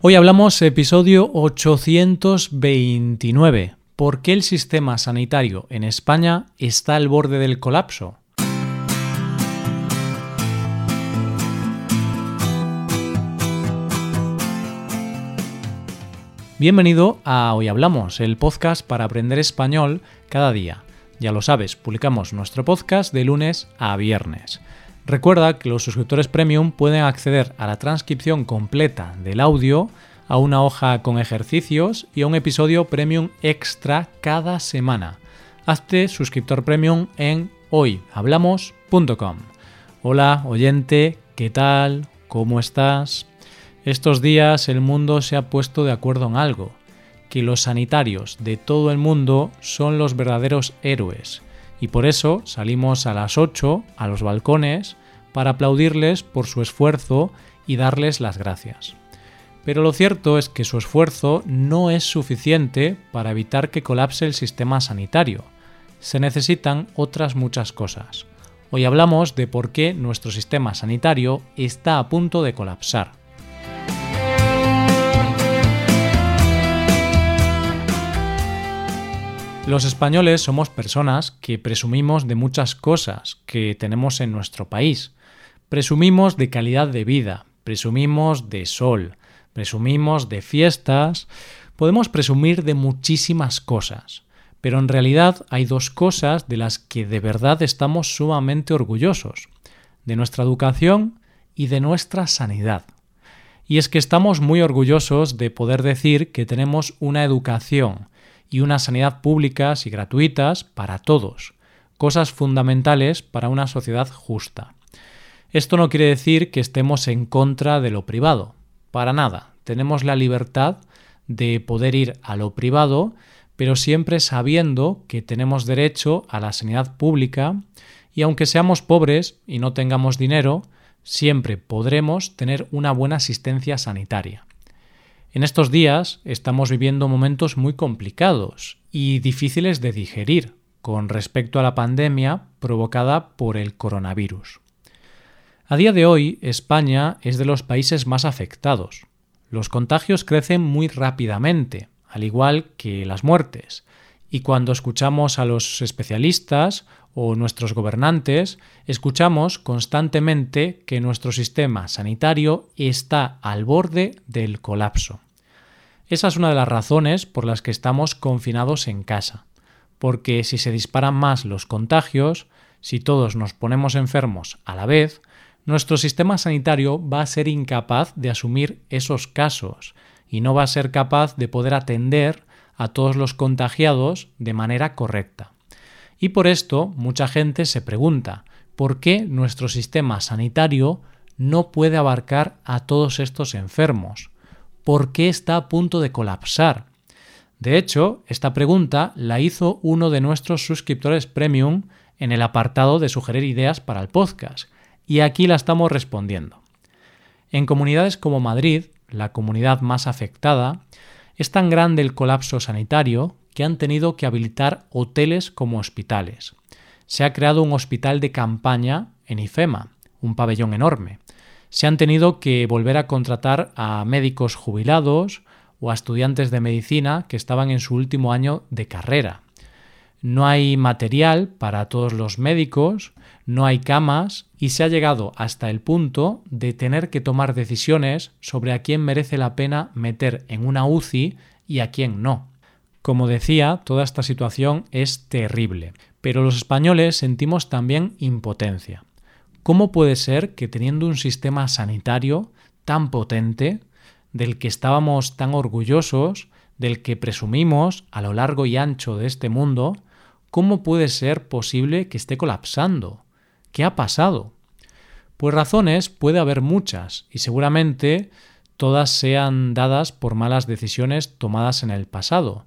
Hoy hablamos episodio 829. ¿Por qué el sistema sanitario en España está al borde del colapso? Bienvenido a Hoy Hablamos, el podcast para aprender español cada día. Ya lo sabes, publicamos nuestro podcast de lunes a viernes. Recuerda que los suscriptores premium pueden acceder a la transcripción completa del audio, a una hoja con ejercicios y a un episodio premium extra cada semana. Hazte suscriptor premium en hoyhablamos.com. Hola, oyente, ¿qué tal? ¿Cómo estás? Estos días el mundo se ha puesto de acuerdo en algo, que los sanitarios de todo el mundo son los verdaderos héroes y por eso salimos a las 8 a los balcones para aplaudirles por su esfuerzo y darles las gracias. Pero lo cierto es que su esfuerzo no es suficiente para evitar que colapse el sistema sanitario. Se necesitan otras muchas cosas. Hoy hablamos de por qué nuestro sistema sanitario está a punto de colapsar. Los españoles somos personas que presumimos de muchas cosas que tenemos en nuestro país. Presumimos de calidad de vida, presumimos de sol, presumimos de fiestas, podemos presumir de muchísimas cosas. Pero en realidad hay dos cosas de las que de verdad estamos sumamente orgullosos, de nuestra educación y de nuestra sanidad. Y es que estamos muy orgullosos de poder decir que tenemos una educación y una sanidad públicas y gratuitas para todos, cosas fundamentales para una sociedad justa. Esto no quiere decir que estemos en contra de lo privado, para nada. Tenemos la libertad de poder ir a lo privado, pero siempre sabiendo que tenemos derecho a la sanidad pública y aunque seamos pobres y no tengamos dinero, siempre podremos tener una buena asistencia sanitaria. En estos días estamos viviendo momentos muy complicados y difíciles de digerir con respecto a la pandemia provocada por el coronavirus. A día de hoy, España es de los países más afectados. Los contagios crecen muy rápidamente, al igual que las muertes, y cuando escuchamos a los especialistas o nuestros gobernantes, escuchamos constantemente que nuestro sistema sanitario está al borde del colapso. Esa es una de las razones por las que estamos confinados en casa, porque si se disparan más los contagios, si todos nos ponemos enfermos a la vez, nuestro sistema sanitario va a ser incapaz de asumir esos casos y no va a ser capaz de poder atender a todos los contagiados de manera correcta. Y por esto mucha gente se pregunta por qué nuestro sistema sanitario no puede abarcar a todos estos enfermos, por qué está a punto de colapsar. De hecho, esta pregunta la hizo uno de nuestros suscriptores premium en el apartado de sugerir ideas para el podcast, y aquí la estamos respondiendo. En comunidades como Madrid, la comunidad más afectada, es tan grande el colapso sanitario que han tenido que habilitar hoteles como hospitales. Se ha creado un hospital de campaña en IFEMA, un pabellón enorme. Se han tenido que volver a contratar a médicos jubilados o a estudiantes de medicina que estaban en su último año de carrera. No hay material para todos los médicos, no hay camas y se ha llegado hasta el punto de tener que tomar decisiones sobre a quién merece la pena meter en una UCI y a quién no. Como decía, toda esta situación es terrible, pero los españoles sentimos también impotencia. ¿Cómo puede ser que teniendo un sistema sanitario tan potente, del que estábamos tan orgullosos, del que presumimos a lo largo y ancho de este mundo, ¿cómo puede ser posible que esté colapsando? ¿Qué ha pasado? Pues razones puede haber muchas y seguramente todas sean dadas por malas decisiones tomadas en el pasado,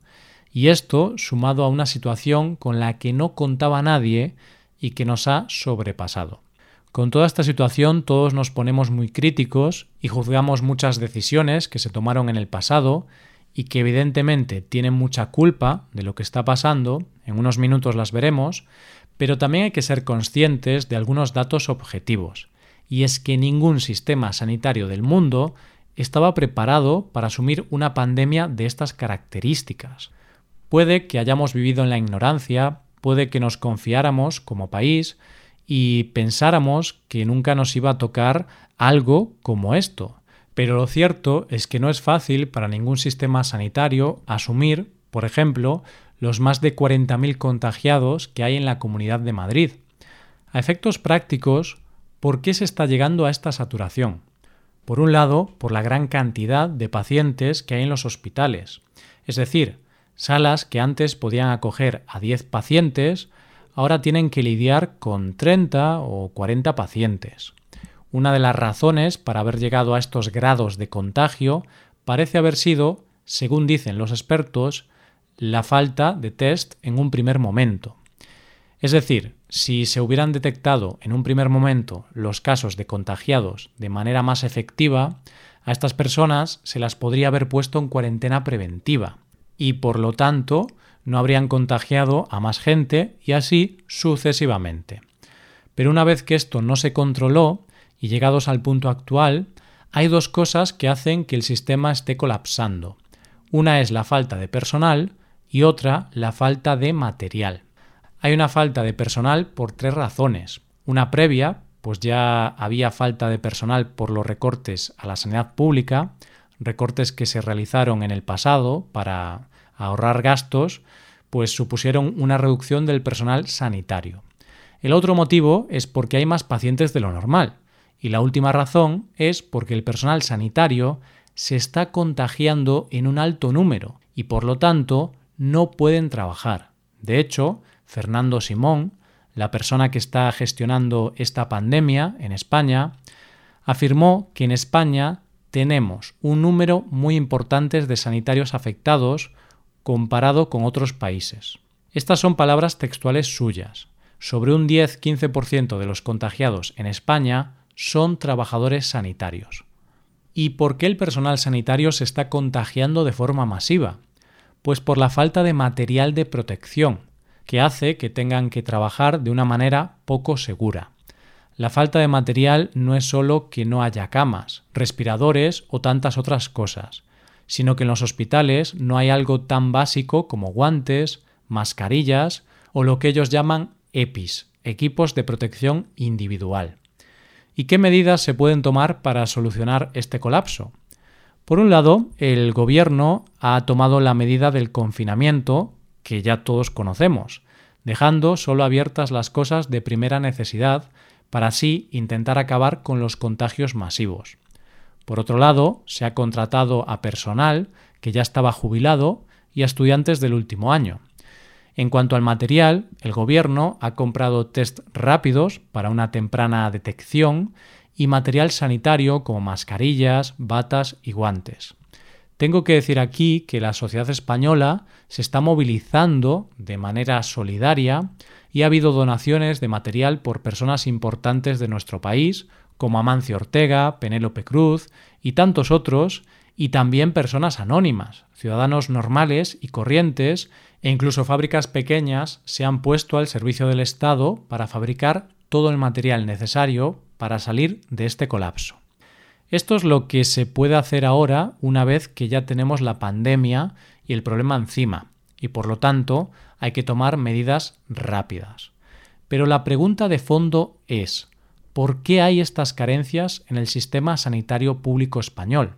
y esto sumado a una situación con la que no contaba nadie y que nos ha sobrepasado. Con toda esta situación todos nos ponemos muy críticos y juzgamos muchas decisiones que se tomaron en el pasado y que evidentemente tienen mucha culpa de lo que está pasando, en unos minutos las veremos, pero también hay que ser conscientes de algunos datos objetivos, y es que ningún sistema sanitario del mundo estaba preparado para asumir una pandemia de estas características. Puede que hayamos vivido en la ignorancia, puede que nos confiáramos como país y pensáramos que nunca nos iba a tocar algo como esto. Pero lo cierto es que no es fácil para ningún sistema sanitario asumir, por ejemplo, los más de 40.000 contagiados que hay en la Comunidad de Madrid. A efectos prácticos, ¿por qué se está llegando a esta saturación? Por un lado, por la gran cantidad de pacientes que hay en los hospitales. Es decir, salas que antes podían acoger a 10 pacientes, ahora tienen que lidiar con 30 o 40 pacientes. Una de las razones para haber llegado a estos grados de contagio parece haber sido, según dicen los expertos, la falta de test en un primer momento. Es decir, si se hubieran detectado en un primer momento los casos de contagiados de manera más efectiva, a estas personas se las podría haber puesto en cuarentena preventiva y por lo tanto no habrían contagiado a más gente y así sucesivamente. Pero una vez que esto no se controló y llegados al punto actual, hay dos cosas que hacen que el sistema esté colapsando. Una es la falta de personal y otra la falta de material. Hay una falta de personal por tres razones. Una previa, pues ya había falta de personal por los recortes a la sanidad pública, recortes que se realizaron en el pasado para ahorrar gastos, pues supusieron una reducción del personal sanitario. El otro motivo es porque hay más pacientes de lo normal. Y la última razón es porque el personal sanitario se está contagiando en un alto número y por lo tanto no pueden trabajar. De hecho, Fernando Simón, la persona que está gestionando esta pandemia en España, afirmó que en España tenemos un número muy importante de sanitarios afectados comparado con otros países. Estas son palabras textuales suyas. Sobre un 10-15% de los contagiados en España son trabajadores sanitarios. ¿Y por qué el personal sanitario se está contagiando de forma masiva? Pues por la falta de material de protección, que hace que tengan que trabajar de una manera poco segura. La falta de material no es solo que no haya camas, respiradores o tantas otras cosas, sino que en los hospitales no hay algo tan básico como guantes, mascarillas o lo que ellos llaman EPIs, equipos de protección individual. ¿Y qué medidas se pueden tomar para solucionar este colapso? Por un lado, el gobierno ha tomado la medida del confinamiento, que ya todos conocemos, dejando solo abiertas las cosas de primera necesidad para así intentar acabar con los contagios masivos. Por otro lado, se ha contratado a personal que ya estaba jubilado y a estudiantes del último año. En cuanto al material, el gobierno ha comprado test rápidos para una temprana detección y material sanitario como mascarillas, batas y guantes. Tengo que decir aquí que la sociedad española se está movilizando de manera solidaria y ha habido donaciones de material por personas importantes de nuestro país, como Amancio Ortega, Penélope Cruz y tantos otros, y también personas anónimas, ciudadanos normales y corrientes, e incluso fábricas pequeñas se han puesto al servicio del Estado para fabricar todo el material necesario para salir de este colapso. Esto es lo que se puede hacer ahora una vez que ya tenemos la pandemia y el problema encima, y por lo tanto hay que tomar medidas rápidas. Pero la pregunta de fondo es, ¿Por qué hay estas carencias en el sistema sanitario público español?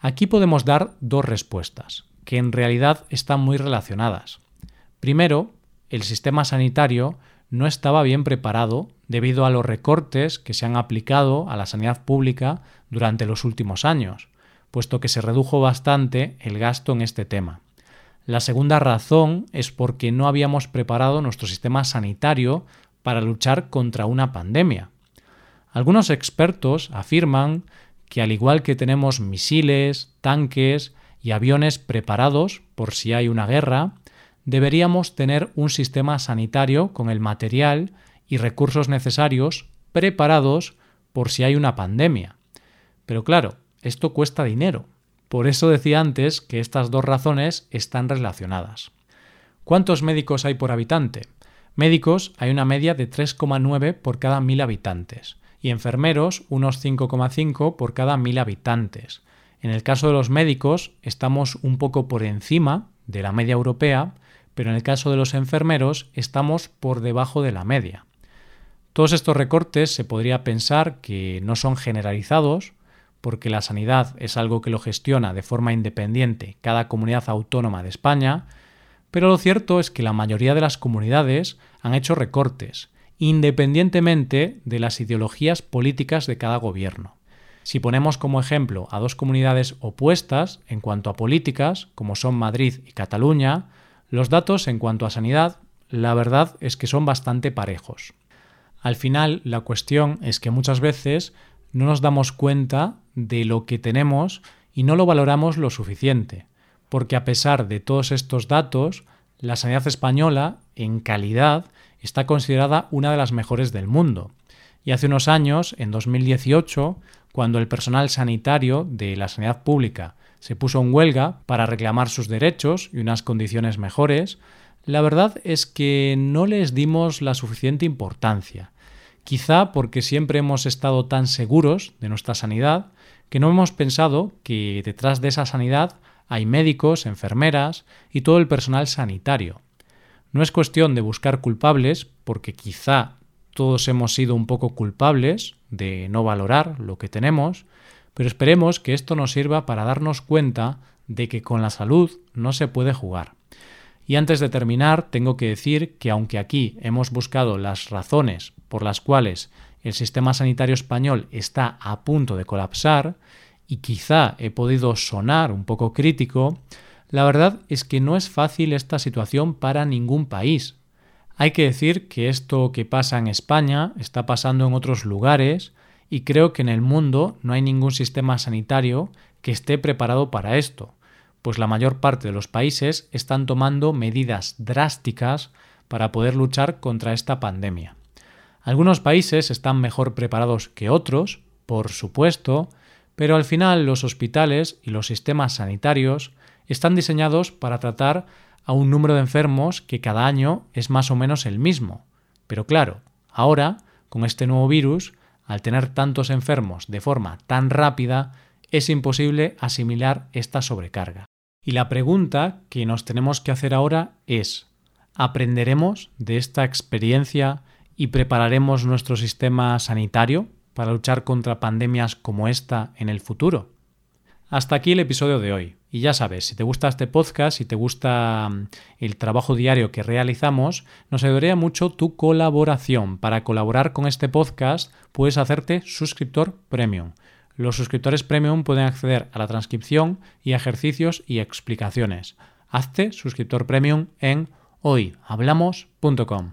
Aquí podemos dar dos respuestas, que en realidad están muy relacionadas. Primero, el sistema sanitario no estaba bien preparado debido a los recortes que se han aplicado a la sanidad pública durante los últimos años, puesto que se redujo bastante el gasto en este tema. La segunda razón es porque no habíamos preparado nuestro sistema sanitario para luchar contra una pandemia. Algunos expertos afirman que al igual que tenemos misiles, tanques y aviones preparados por si hay una guerra, deberíamos tener un sistema sanitario con el material y recursos necesarios preparados por si hay una pandemia. Pero claro, esto cuesta dinero. Por eso decía antes que estas dos razones están relacionadas. ¿Cuántos médicos hay por habitante? Médicos hay una media de 3,9 por cada mil habitantes y enfermeros unos 5,5 por cada 1.000 habitantes. En el caso de los médicos estamos un poco por encima de la media europea, pero en el caso de los enfermeros estamos por debajo de la media. Todos estos recortes se podría pensar que no son generalizados, porque la sanidad es algo que lo gestiona de forma independiente cada comunidad autónoma de España, pero lo cierto es que la mayoría de las comunidades han hecho recortes, independientemente de las ideologías políticas de cada gobierno. Si ponemos como ejemplo a dos comunidades opuestas en cuanto a políticas, como son Madrid y Cataluña, los datos en cuanto a sanidad, la verdad es que son bastante parejos. Al final, la cuestión es que muchas veces no nos damos cuenta de lo que tenemos y no lo valoramos lo suficiente, porque a pesar de todos estos datos, la sanidad española, en calidad, está considerada una de las mejores del mundo. Y hace unos años, en 2018, cuando el personal sanitario de la sanidad pública se puso en huelga para reclamar sus derechos y unas condiciones mejores, la verdad es que no les dimos la suficiente importancia. Quizá porque siempre hemos estado tan seguros de nuestra sanidad que no hemos pensado que detrás de esa sanidad hay médicos, enfermeras y todo el personal sanitario. No es cuestión de buscar culpables, porque quizá todos hemos sido un poco culpables de no valorar lo que tenemos, pero esperemos que esto nos sirva para darnos cuenta de que con la salud no se puede jugar. Y antes de terminar, tengo que decir que aunque aquí hemos buscado las razones por las cuales el sistema sanitario español está a punto de colapsar, y quizá he podido sonar un poco crítico, la verdad es que no es fácil esta situación para ningún país, hay que decir que esto que pasa en España está pasando en otros lugares y creo que en el mundo no hay ningún sistema sanitario que esté preparado para esto, pues la mayor parte de los países están tomando medidas drásticas para poder luchar contra esta pandemia. Algunos países están mejor preparados que otros, por supuesto, pero al final los hospitales y los sistemas sanitarios están diseñados para tratar a un número de enfermos que cada año es más o menos el mismo. Pero claro, ahora, con este nuevo virus, al tener tantos enfermos de forma tan rápida, es imposible asimilar esta sobrecarga. Y la pregunta que nos tenemos que hacer ahora es, ¿aprenderemos de esta experiencia y prepararemos nuestro sistema sanitario para luchar contra pandemias como esta en el futuro? Hasta aquí el episodio de hoy. Y ya sabes, si te gusta este podcast, si te gusta mm, el trabajo diario que realizamos, nos ayudaría mucho tu colaboración. Para colaborar con este podcast puedes hacerte suscriptor premium. Los suscriptores premium pueden acceder a la transcripción y ejercicios y explicaciones. Hazte suscriptor premium en hoyhablamos.com.